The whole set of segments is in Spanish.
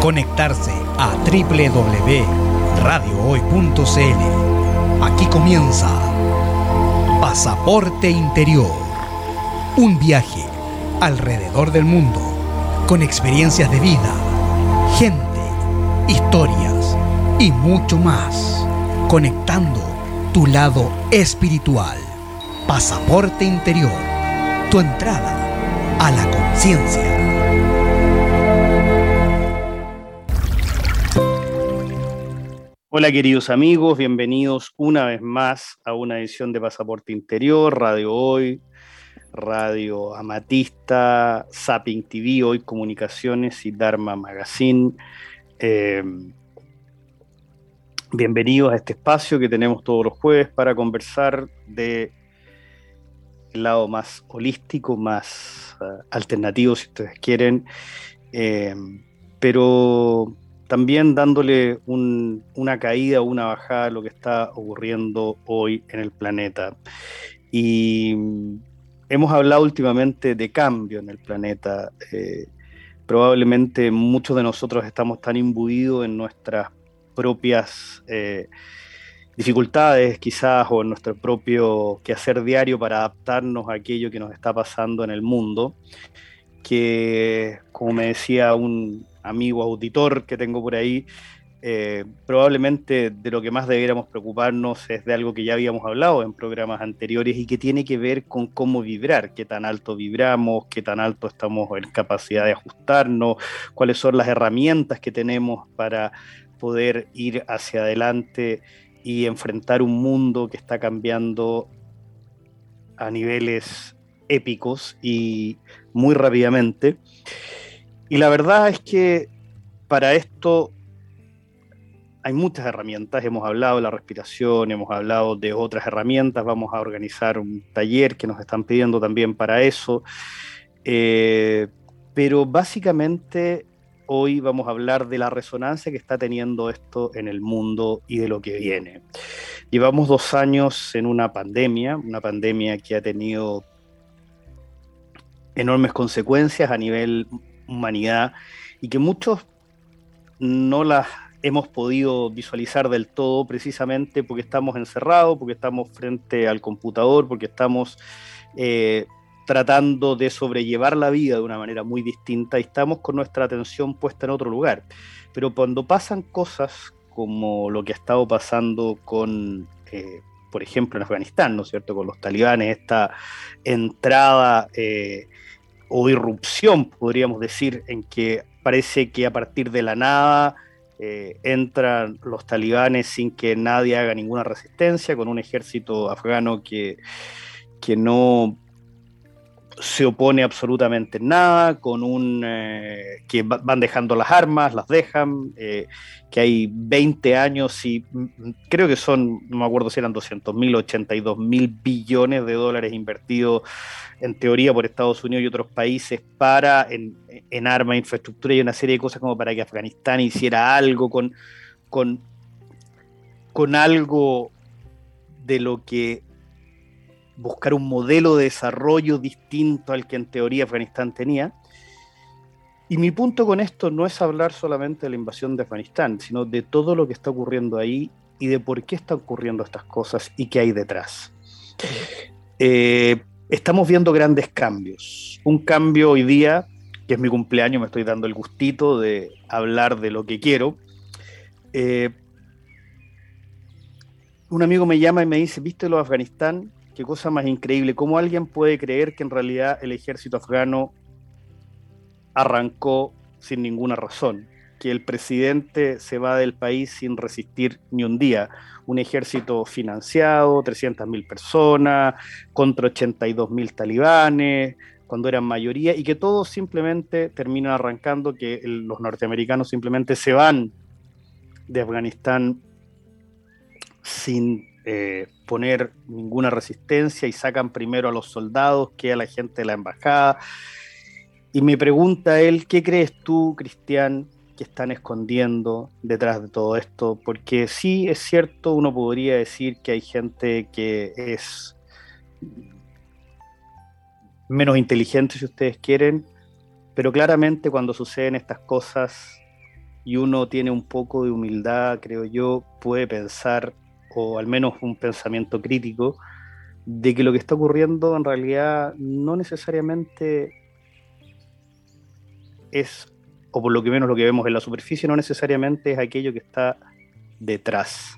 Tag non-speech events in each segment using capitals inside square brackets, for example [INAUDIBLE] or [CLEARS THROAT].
conectarse a www.radiohoy.cl. Aquí comienza Pasaporte Interior. Un viaje alrededor del mundo con experiencias de vida, gente, historias y mucho más. Conectando tu lado espiritual. Pasaporte Interior. Tu entrada a la conciencia. Hola queridos amigos, bienvenidos una vez más a una edición de Pasaporte Interior, Radio Hoy, Radio Amatista, Zapping TV, Hoy Comunicaciones y Dharma Magazine. Eh, bienvenidos a este espacio que tenemos todos los jueves para conversar de lado más holístico, más uh, alternativo si ustedes quieren, eh, pero también dándole un, una caída o una bajada a lo que está ocurriendo hoy en el planeta. Y hemos hablado últimamente de cambio en el planeta. Eh, probablemente muchos de nosotros estamos tan imbuidos en nuestras propias eh, dificultades quizás o en nuestro propio quehacer diario para adaptarnos a aquello que nos está pasando en el mundo, que como me decía un, amigo auditor que tengo por ahí, eh, probablemente de lo que más debiéramos preocuparnos es de algo que ya habíamos hablado en programas anteriores y que tiene que ver con cómo vibrar, qué tan alto vibramos, qué tan alto estamos en capacidad de ajustarnos, cuáles son las herramientas que tenemos para poder ir hacia adelante y enfrentar un mundo que está cambiando a niveles épicos y muy rápidamente. Y la verdad es que para esto hay muchas herramientas. Hemos hablado de la respiración, hemos hablado de otras herramientas. Vamos a organizar un taller que nos están pidiendo también para eso. Eh, pero básicamente hoy vamos a hablar de la resonancia que está teniendo esto en el mundo y de lo que viene. Llevamos dos años en una pandemia, una pandemia que ha tenido enormes consecuencias a nivel humanidad y que muchos no las hemos podido visualizar del todo precisamente porque estamos encerrados, porque estamos frente al computador, porque estamos eh, tratando de sobrellevar la vida de una manera muy distinta y estamos con nuestra atención puesta en otro lugar. Pero cuando pasan cosas como lo que ha estado pasando con, eh, por ejemplo, en Afganistán, ¿no es cierto?, con los talibanes, esta entrada... Eh, o irrupción, podríamos decir, en que parece que a partir de la nada eh, entran los talibanes sin que nadie haga ninguna resistencia, con un ejército afgano que, que no se opone absolutamente nada, con un eh, que van dejando las armas, las dejan, eh, que hay 20 años y mm, mm, creo que son, no me acuerdo si eran 200 mil, 82 mil billones de dólares invertidos en teoría por Estados Unidos y otros países para en, en armas, infraestructura y una serie de cosas como para que Afganistán hiciera algo con, con, con algo de lo que buscar un modelo de desarrollo distinto al que en teoría Afganistán tenía. Y mi punto con esto no es hablar solamente de la invasión de Afganistán, sino de todo lo que está ocurriendo ahí y de por qué están ocurriendo estas cosas y qué hay detrás. Eh, estamos viendo grandes cambios. Un cambio hoy día, que es mi cumpleaños, me estoy dando el gustito de hablar de lo que quiero. Eh, un amigo me llama y me dice, ¿viste lo de Afganistán? Qué cosa más increíble, cómo alguien puede creer que en realidad el ejército afgano arrancó sin ninguna razón, que el presidente se va del país sin resistir ni un día, un ejército financiado, 300.000 personas, contra 82.000 talibanes, cuando eran mayoría, y que todos simplemente terminan arrancando, que los norteamericanos simplemente se van de Afganistán sin eh, poner ninguna resistencia y sacan primero a los soldados que a la gente de la embajada. Y me pregunta él, ¿qué crees tú, Cristian, que están escondiendo detrás de todo esto? Porque sí, es cierto, uno podría decir que hay gente que es menos inteligente, si ustedes quieren, pero claramente cuando suceden estas cosas y uno tiene un poco de humildad, creo yo, puede pensar, o al menos un pensamiento crítico, de que lo que está ocurriendo en realidad no necesariamente es, o por lo que menos lo que vemos en la superficie, no necesariamente es aquello que está detrás.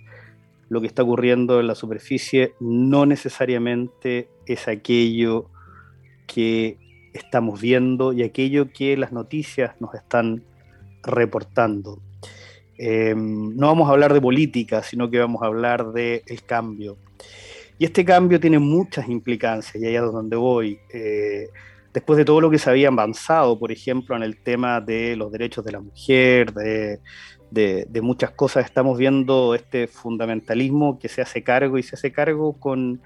Lo que está ocurriendo en la superficie no necesariamente es aquello que estamos viendo y aquello que las noticias nos están reportando. Eh, no vamos a hablar de política, sino que vamos a hablar del cambio. Y este cambio tiene muchas implicancias, y ahí es donde voy. Eh, después de todo lo que se había avanzado, por ejemplo, en el tema de los derechos de la mujer, de, de, muchas cosas, estamos viendo este fundamentalismo que se hace cargo y se hace cargo con,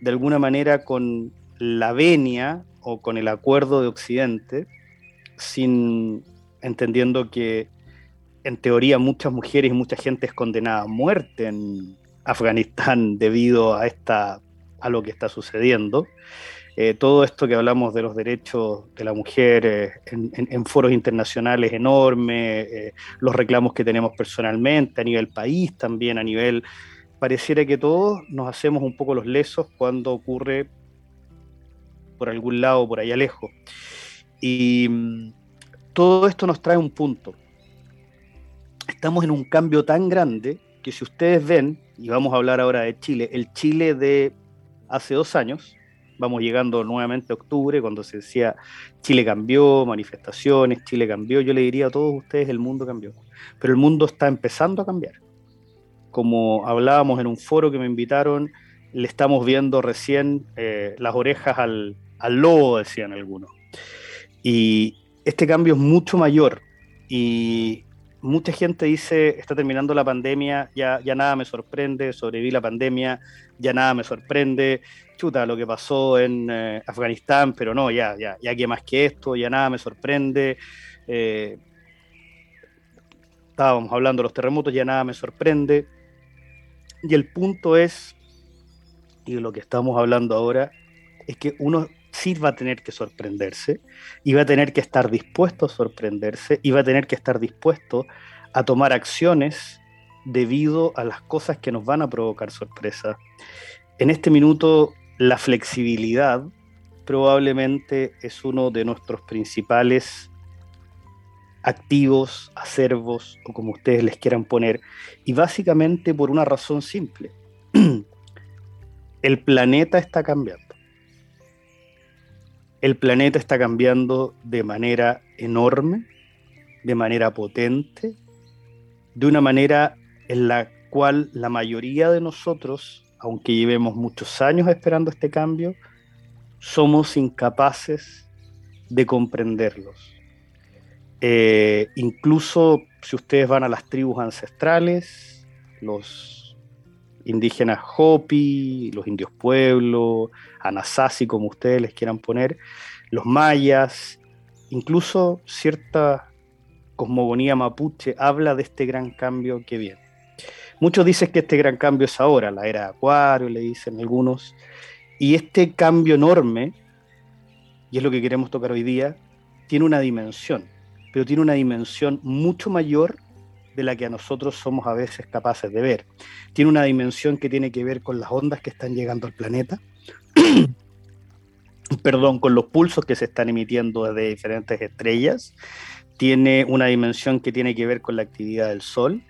de alguna manera, con la venia o con el acuerdo de Occidente, sin entendiendo que en teoría muchas mujeres y mucha gente es condenada a muerte en Afganistán [LAUGHS] debido a esta a lo que está sucediendo. Eh, todo esto que hablamos de los derechos de la mujer eh, en, foros internacionales enormes, eh, los reclamos que tenemos personalmente a nivel país también, a nivel... Pareciera que todos nos hacemos un poco los lesos cuando ocurre por algún lado, por allá lejos. Y mm, todo esto nos trae un punto. Estamos en un cambio tan grande que si ustedes ven, y vamos a hablar ahora de Chile, el Chile de hace dos años, vamos llegando nuevamente a octubre, cuando se decía Chile cambió, manifestaciones, Chile cambió, yo le diría a todos ustedes, el mundo cambió. Pero el mundo está empezando a cambiar. Como hablábamos en un foro que me invitaron, le estamos viendo recién eh, las orejas al, al lobo, decían algunos. Y, este cambio es mucho mayor y mucha gente dice, está terminando la pandemia, ya, ya nada me sorprende, sobreviví la pandemia, ya nada me sorprende, chuta, lo que pasó en eh, Afganistán, pero no, ya, ya, ya que más que esto, ya nada me sorprende. Eh, estábamos hablando de los terremotos, ya nada me sorprende. Y el punto es, y lo que estamos hablando ahora, es que uno sí va a tener que sorprenderse y va a tener que estar dispuesto a sorprenderse y va a tener que estar dispuesto a tomar acciones debido a las cosas que nos van a provocar sorpresa. En este minuto, la flexibilidad probablemente es uno de nuestros principales activos, acervos o como ustedes les quieran poner, y básicamente por una razón simple. [CLEARS THROAT] El planeta está cambiando el planeta está cambiando de manera enorme, de manera potente, de una manera en la cual la mayoría de nosotros, aunque llevemos muchos años esperando este cambio, somos incapaces de comprenderlos. Eh, incluso si ustedes van a las tribus ancestrales, los indígenas Hopi, los indios pueblo, Anasazi, como ustedes les quieran poner, los mayas, incluso cierta cosmogonía mapuche habla de este gran cambio que viene. Muchos dicen que este gran cambio es ahora, la era de Acuario, le dicen algunos, y este cambio enorme, y es lo que queremos tocar hoy día, tiene una dimensión, pero tiene una dimensión mucho mayor de la que a nosotros somos a veces capaces de ver. Tiene una dimensión que tiene que ver con las ondas que están llegando al planeta, [CLEARS THROAT] perdón, con los pulsos que se están emitiendo desde diferentes estrellas, tiene una dimensión que tiene que ver con la actividad del Sol,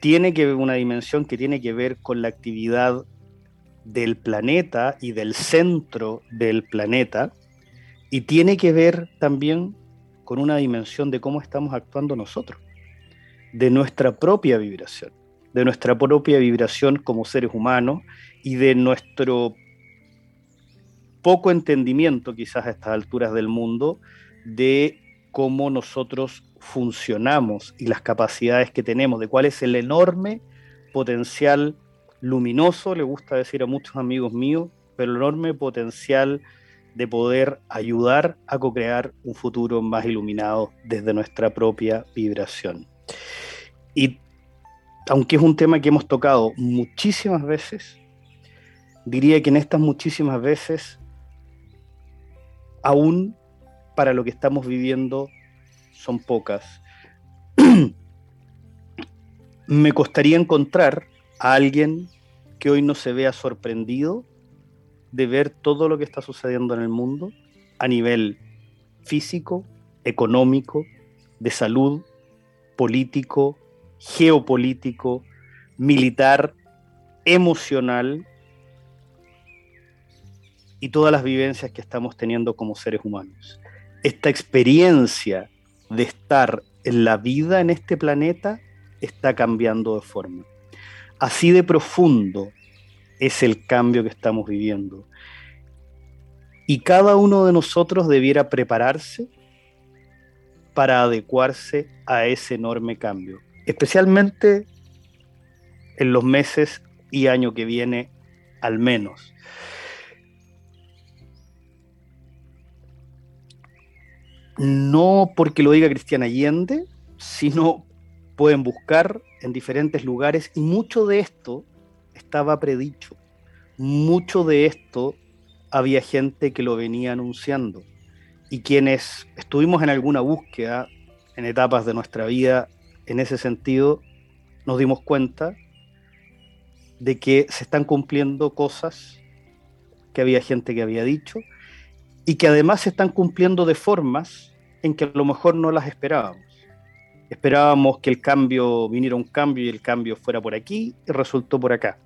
tiene que ver una dimensión que tiene que ver con la actividad del planeta y del centro del planeta, y tiene que ver también con una dimensión de cómo estamos actuando nosotros de nuestra propia vibración, de nuestra propia vibración como seres humanos y de nuestro poco entendimiento quizás a estas alturas del mundo de cómo nosotros funcionamos y las capacidades que tenemos, de cuál es el enorme potencial luminoso, le gusta decir a muchos amigos míos, pero el enorme potencial de poder ayudar a co-crear un futuro más iluminado desde nuestra propia vibración. Y aunque es un tema que hemos tocado muchísimas veces, diría que en estas muchísimas veces, aún para lo que estamos viviendo, son pocas. [CLEARS THROAT] me costaría encontrar a alguien que hoy no se vea sorprendido de ver todo lo que está sucediendo en el mundo a nivel físico, económico, de salud, político, geopolítico, militar, emocional y todas las vivencias que estamos teniendo como seres humanos. Esta experiencia de estar en la vida en este planeta está cambiando de forma. Así de profundo es el cambio que estamos viviendo. Y cada uno de nosotros debiera prepararse para adecuarse a ese enorme cambio, especialmente en los meses y año que viene al menos. No porque lo diga Cristian Allende, sino pueden buscar en diferentes lugares y mucho de esto estaba predicho. Mucho de esto había gente que lo venía anunciando. Y quienes estuvimos en alguna búsqueda en etapas de nuestra vida en ese sentido, nos dimos cuenta de que se están cumpliendo cosas que había gente que había dicho y que además se están cumpliendo de formas en que a lo mejor no las esperábamos. Esperábamos que el cambio viniera un cambio y el cambio fuera por aquí y resultó por acá.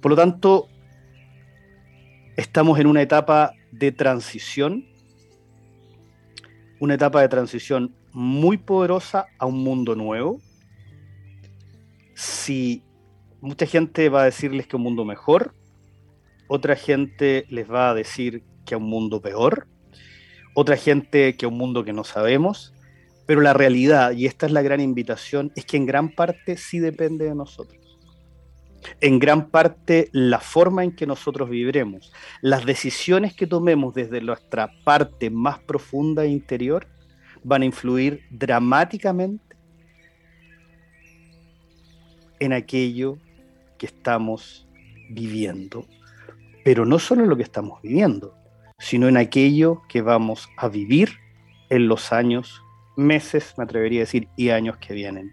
Por lo tanto, estamos en una etapa de transición, una etapa de transición muy poderosa a un mundo nuevo. Si mucha gente va a decirles que un mundo mejor, otra gente les va a decir que un mundo peor, otra gente que un mundo que no sabemos, pero la realidad, y esta es la gran invitación, es que en gran parte sí depende de nosotros. En gran parte la forma en que nosotros viviremos, las decisiones que tomemos desde nuestra parte más profunda e interior van a influir dramáticamente en aquello que estamos viviendo. Pero no solo en lo que estamos viviendo, sino en aquello que vamos a vivir en los años meses, me atrevería a decir, y años que vienen.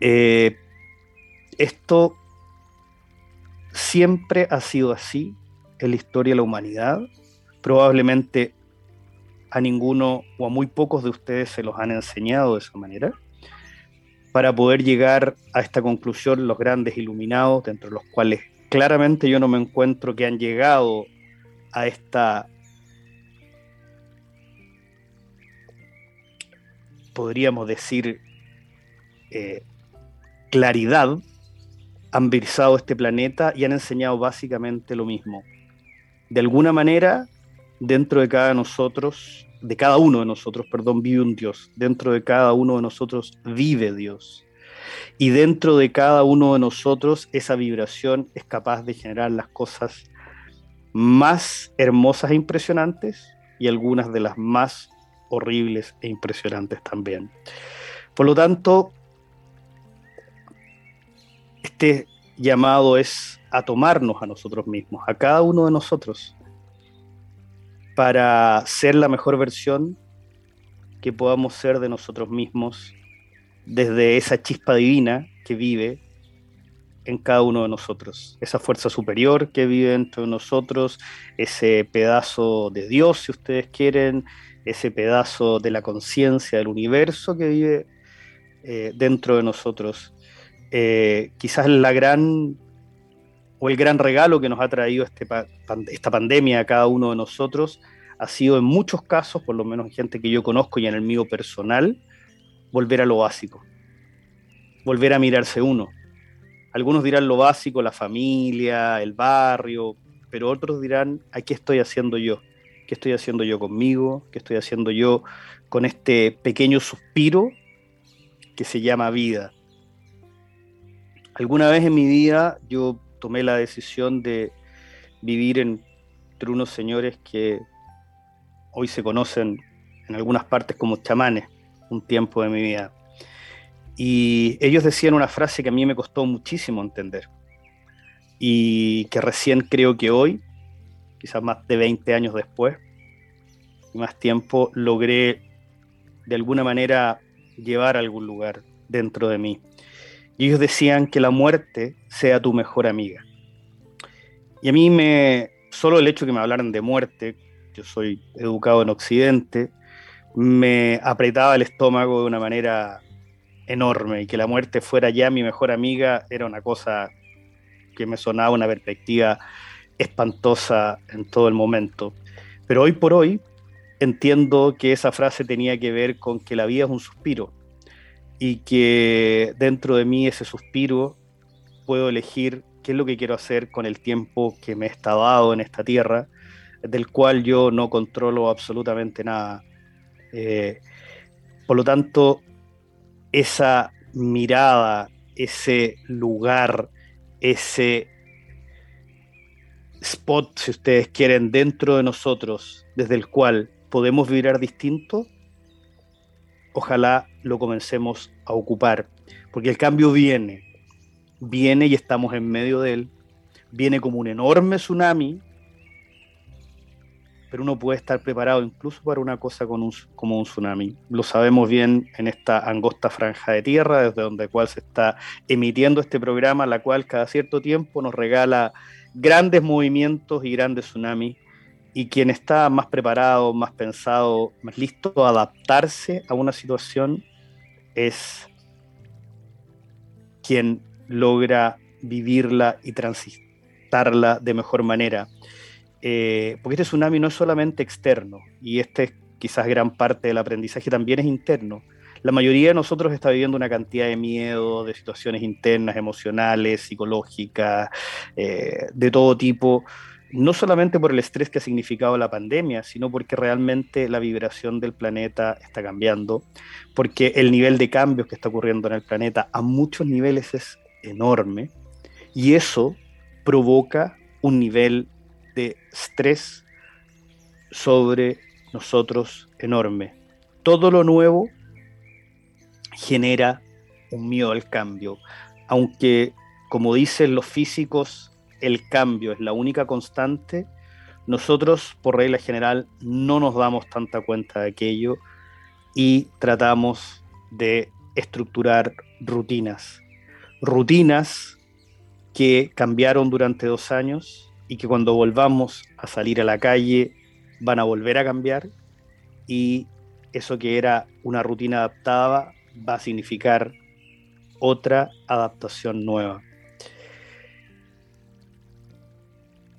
Eh, esto siempre ha sido así en la historia de la humanidad. Probablemente a ninguno o a muy pocos de ustedes se los han enseñado de esa manera. Para poder llegar a esta conclusión, los grandes iluminados, dentro de los cuales claramente yo no me encuentro que han llegado a esta podríamos decir, eh, claridad, han visado este planeta y han enseñado básicamente lo mismo. De alguna manera, dentro de cada nosotros, de cada uno de nosotros, perdón, vive un Dios. Dentro de cada uno de nosotros vive Dios. Y dentro de cada uno de nosotros esa vibración es capaz de generar las cosas más hermosas e impresionantes y algunas de las más horribles e impresionantes también. Por lo tanto, este llamado es a tomarnos a nosotros mismos, a cada uno de nosotros, para ser la mejor versión que podamos ser de nosotros mismos desde esa chispa divina que vive en cada uno de nosotros, esa fuerza superior que vive dentro de nosotros, ese pedazo de Dios, si ustedes quieren, ese pedazo de la conciencia del universo que vive eh, dentro de nosotros. Eh, quizás la gran o el gran regalo que nos ha traído este esta pandemia a cada uno de nosotros ha sido en muchos casos, por lo menos en gente que yo conozco y en el mío personal, volver a lo básico, volver a mirarse uno. Algunos dirán lo básico, la familia, el barrio, pero otros dirán, ¿a qué estoy haciendo yo? ¿Qué estoy haciendo yo conmigo? ¿Qué estoy haciendo yo con este pequeño suspiro que se llama vida? Alguna vez en mi vida yo tomé la decisión de vivir entre unos señores que hoy se conocen en algunas partes como chamanes, un tiempo de mi vida. Y ellos decían una frase que a mí me costó muchísimo entender y que recién creo que hoy quizás más de 20 años después y más tiempo, logré de alguna manera llevar a algún lugar. dentro de mí. Y ellos decían que la muerte sea tu mejor amiga. Y a mí me, solo el hecho que me hablaran de muerte, yo soy educado en Occidente, me apretaba el estómago de una manera enorme y que la muerte fuera ya mi mejor amiga era una cosa que me sonaba una perspectiva espantosa en todo el momento. Pero hoy por hoy entiendo que esa frase tenía que ver con que la vida es un suspiro y que dentro de mí ese suspiro puedo elegir qué es lo que quiero hacer con el tiempo que me está dado en esta tierra, del cual yo no controlo absolutamente nada. Eh, por lo tanto, esa mirada, ese lugar, ese spot, si ustedes quieren, dentro de nosotros, desde el cual podemos vibrar distinto, ojalá lo comencemos a ocupar, porque el cambio viene, viene y estamos en medio de él, viene como un enorme tsunami pero uno puede estar preparado incluso para una cosa como un tsunami. Lo sabemos bien en esta angosta franja de tierra, desde donde cual se está emitiendo este programa, la cual cada cierto tiempo nos regala grandes movimientos y grandes tsunamis. Y quien está más preparado, más pensado, más listo a adaptarse a una situación es quien logra vivirla y transitarla de mejor manera. Eh, porque este tsunami no es solamente externo, y este es quizás gran parte del aprendizaje también es interno. La mayoría de nosotros está viviendo una cantidad de miedo, de situaciones internas, emocionales, psicológicas, eh, de todo tipo, no solamente por el estrés que ha significado la pandemia, sino porque realmente la vibración del planeta está cambiando, porque el nivel de cambios que está ocurriendo en el planeta a muchos niveles es enorme, y eso provoca un nivel de estrés sobre nosotros enorme. Todo lo nuevo genera un miedo al cambio, aunque como dicen los físicos, el cambio es la única constante, nosotros por regla general no nos damos tanta cuenta de aquello y tratamos de estructurar rutinas. Rutinas que cambiaron durante dos años y que cuando volvamos a salir a la calle van a volver a cambiar y eso que era una rutina adaptada va a significar otra adaptación nueva.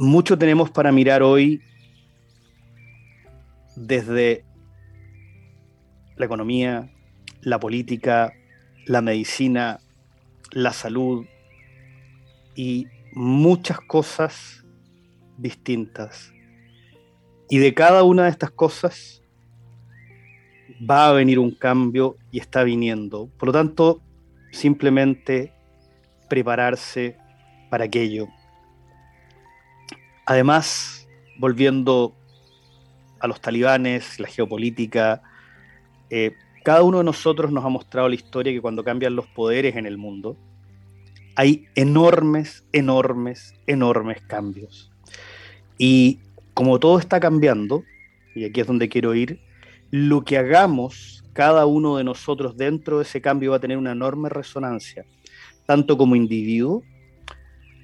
Mucho tenemos para mirar hoy desde la economía, la política, la medicina, la salud y muchas cosas distintas. Y de cada una de estas cosas va a venir un cambio y está viniendo. Por lo tanto, simplemente prepararse para aquello. Además, volviendo a los talibanes, la geopolítica, eh, cada uno de nosotros nos ha mostrado la historia que cuando cambian los poderes en el mundo, hay enormes, enormes, enormes cambios. Y como todo está cambiando, y aquí es donde quiero ir, lo que hagamos cada uno de nosotros dentro de ese cambio va a tener una enorme resonancia, tanto como individuo,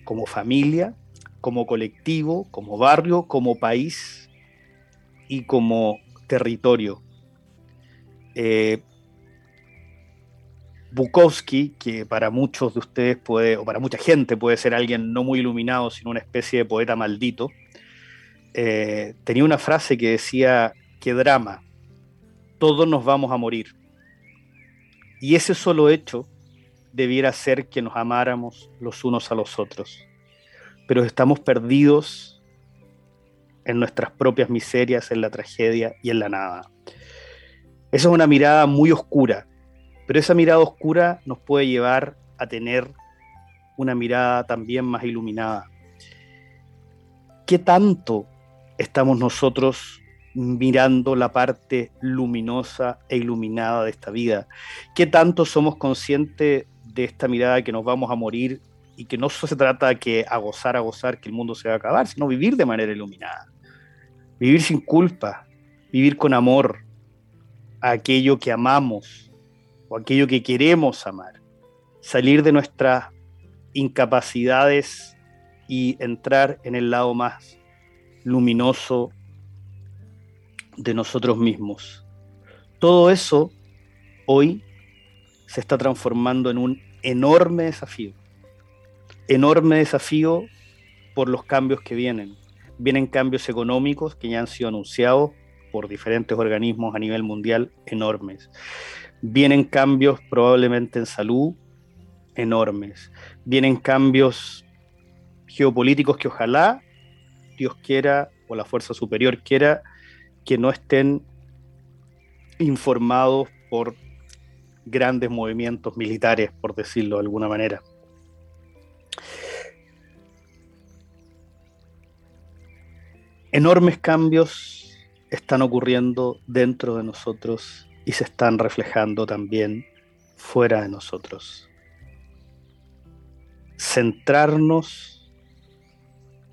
como familia, como colectivo, como barrio, como país y como territorio. Eh, Bukowski, que para muchos de ustedes puede, o para mucha gente puede ser alguien no muy iluminado, sino una especie de poeta maldito, eh, tenía una frase que decía, qué drama, todos nos vamos a morir. Y ese solo hecho debiera ser que nos amáramos los unos a los otros. Pero estamos perdidos en nuestras propias miserias, en la tragedia y en la nada. Esa es una mirada muy oscura, pero esa mirada oscura nos puede llevar a tener una mirada también más iluminada. ¿Qué tanto estamos nosotros mirando la parte luminosa e iluminada de esta vida? ¿Qué tanto somos conscientes de esta mirada que nos vamos a morir y que no se trata de que a gozar, a gozar, que el mundo se va a acabar, sino vivir de manera iluminada? Vivir sin culpa, vivir con amor a aquello que amamos o aquello que queremos amar, salir de nuestras incapacidades y entrar en el lado más luminoso de nosotros mismos. Todo eso hoy se está transformando en un enorme desafío. Enorme desafío por los cambios que vienen. Vienen cambios económicos que ya han sido anunciados por diferentes organismos a nivel mundial enormes. Vienen cambios probablemente en salud enormes. Vienen cambios geopolíticos que ojalá Dios quiera o la fuerza superior quiera que no estén informados por grandes movimientos militares, por decirlo de alguna manera. Enormes cambios están ocurriendo dentro de nosotros y se están reflejando también fuera de nosotros. Centrarnos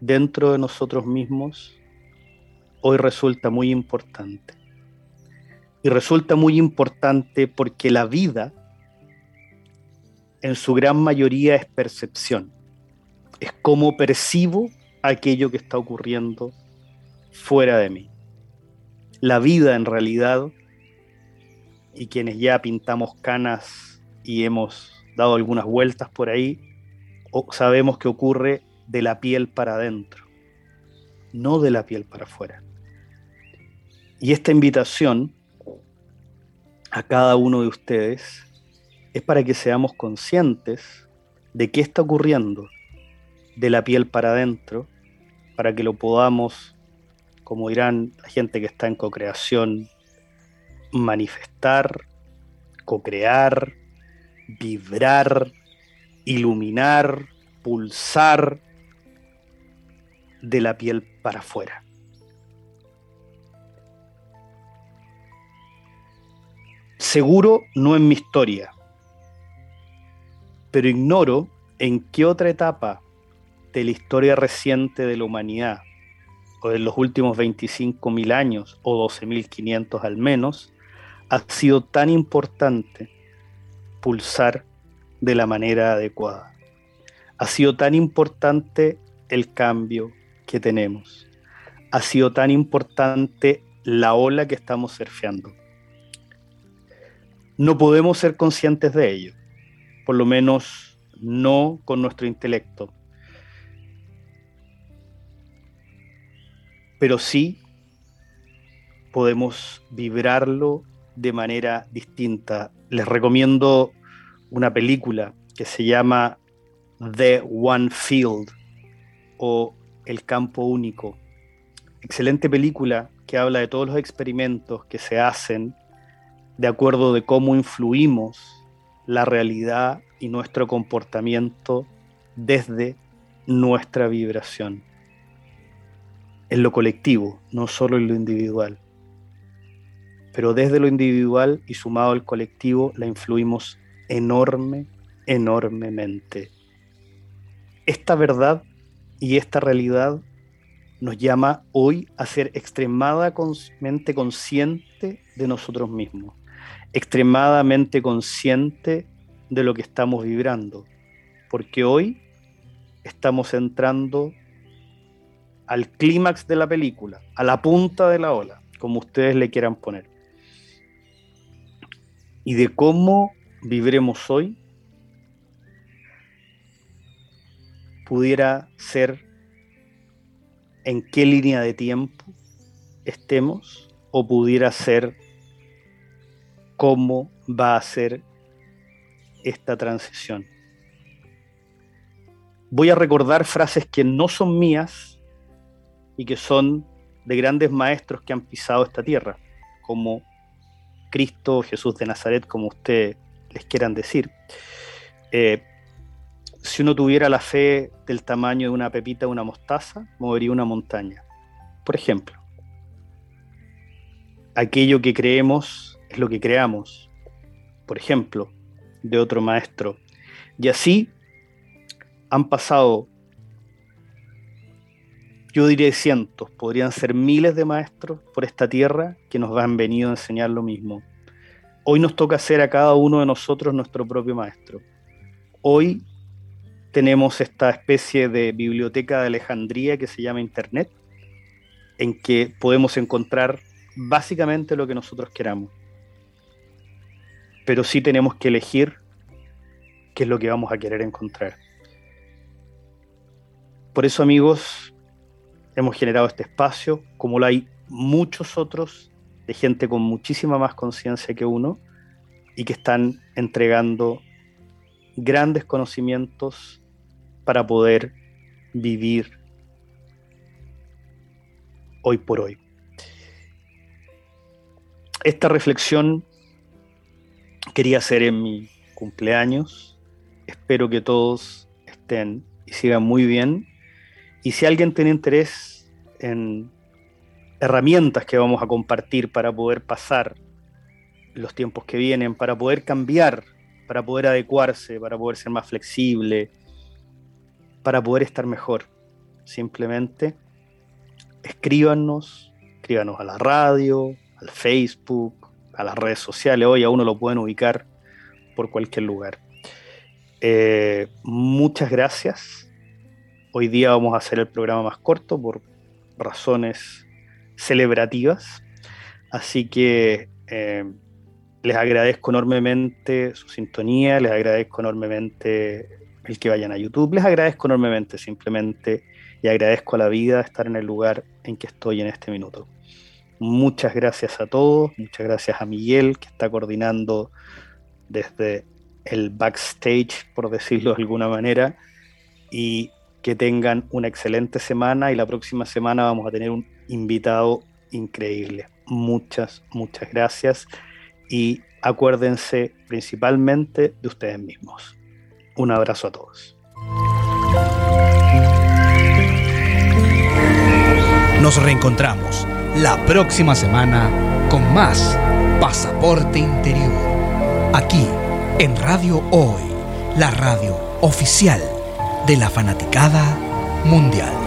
dentro de nosotros mismos hoy resulta muy importante. Y resulta muy importante porque la vida en su gran mayoría es percepción. Es cómo percibo aquello que está ocurriendo fuera de mí. La vida en realidad, y quienes ya pintamos canas y hemos dado algunas vueltas por ahí, sabemos que ocurre de la piel para adentro, no de la piel para afuera. Y esta invitación a cada uno de ustedes es para que seamos conscientes de qué está ocurriendo de la piel para adentro, para que lo podamos, como dirán la gente que está en cocreación, manifestar, cocrear, vibrar, iluminar, pulsar de la piel para afuera. Seguro no en mi historia, pero ignoro en qué otra etapa de la historia reciente de la humanidad, de los últimos 25.000 años, o 12.500 al menos, ha sido tan importante pulsar de la manera adecuada. Ha sido tan importante el cambio que tenemos. Ha sido tan importante la ola que estamos surfeando no podemos ser conscientes de ello, por lo menos no con nuestro intelecto. Pero sí podemos vibrarlo de manera distinta. Les recomiendo una película que se llama The One Field o El Campo Único. Excelente película que habla de todos los experimentos que se hacen de acuerdo de cómo influimos la realidad y nuestro comportamiento desde nuestra vibración. En lo colectivo, no solo en lo individual. Pero desde lo individual y sumado al colectivo la influimos enorme, enormemente. Esta verdad y esta realidad nos llama hoy a ser extremadamente consciente de nosotros mismos extremadamente consciente de lo que estamos vibrando, porque hoy estamos entrando al clímax de la película, a la punta de la ola, como ustedes le quieran poner. Y de cómo viviremos hoy pudiera ser en qué línea de tiempo estemos o pudiera ser cómo va a ser esta transición. Voy a recordar frases que no son mías y que son de grandes maestros que han pisado esta tierra, como Cristo, Jesús de Nazaret, como ustedes les quieran decir. Eh, si uno tuviera la fe del tamaño de una pepita o una mostaza, movería una montaña. Por ejemplo, aquello que creemos lo que creamos, por ejemplo, de otro maestro. Y así han pasado, yo diría cientos, podrían ser miles de maestros por esta tierra que nos han venido a enseñar lo mismo. Hoy nos toca ser a cada uno de nosotros nuestro propio maestro. Hoy tenemos esta especie de biblioteca de Alejandría que se llama Internet, en que podemos encontrar básicamente lo que nosotros queramos. Pero sí tenemos que elegir qué es lo que vamos a querer encontrar. Por eso, amigos, hemos generado este espacio, como lo hay muchos otros, de gente con muchísima más conciencia que uno, y que están entregando grandes conocimientos para poder vivir hoy por hoy. Esta reflexión quería hacer en mi cumpleaños. Espero que todos estén y sigan muy bien. Y si alguien tiene interés en herramientas que vamos a compartir para poder pasar los tiempos que vienen, para poder cambiar, para poder adecuarse, para poder ser más flexible, para poder estar mejor. Simplemente escríbanos, escríbanos a la radio, al Facebook, a las redes sociales. Hoy a uno lo pueden ubicar por cualquier lugar. Eh, muchas gracias. Hoy día vamos a hacer el programa más corto por razones celebrativas. Así que eh, les agradezco enormemente su sintonía, les agradezco enormemente el que vayan a YouTube. Les agradezco enormemente simplemente y agradezco a la vida estar en el lugar en que estoy en este minuto. Muchas gracias a todos, muchas gracias a Miguel que está coordinando desde el backstage, por decirlo de alguna manera, y que tengan una excelente semana y la próxima semana vamos a tener un invitado increíble. Muchas, muchas gracias y acuérdense principalmente de ustedes mismos. Un abrazo a todos. Nos reencontramos la próxima semana con más Pasaporte Interior. Aquí en Radio Hoy, la radio oficial de la fanaticada mundial.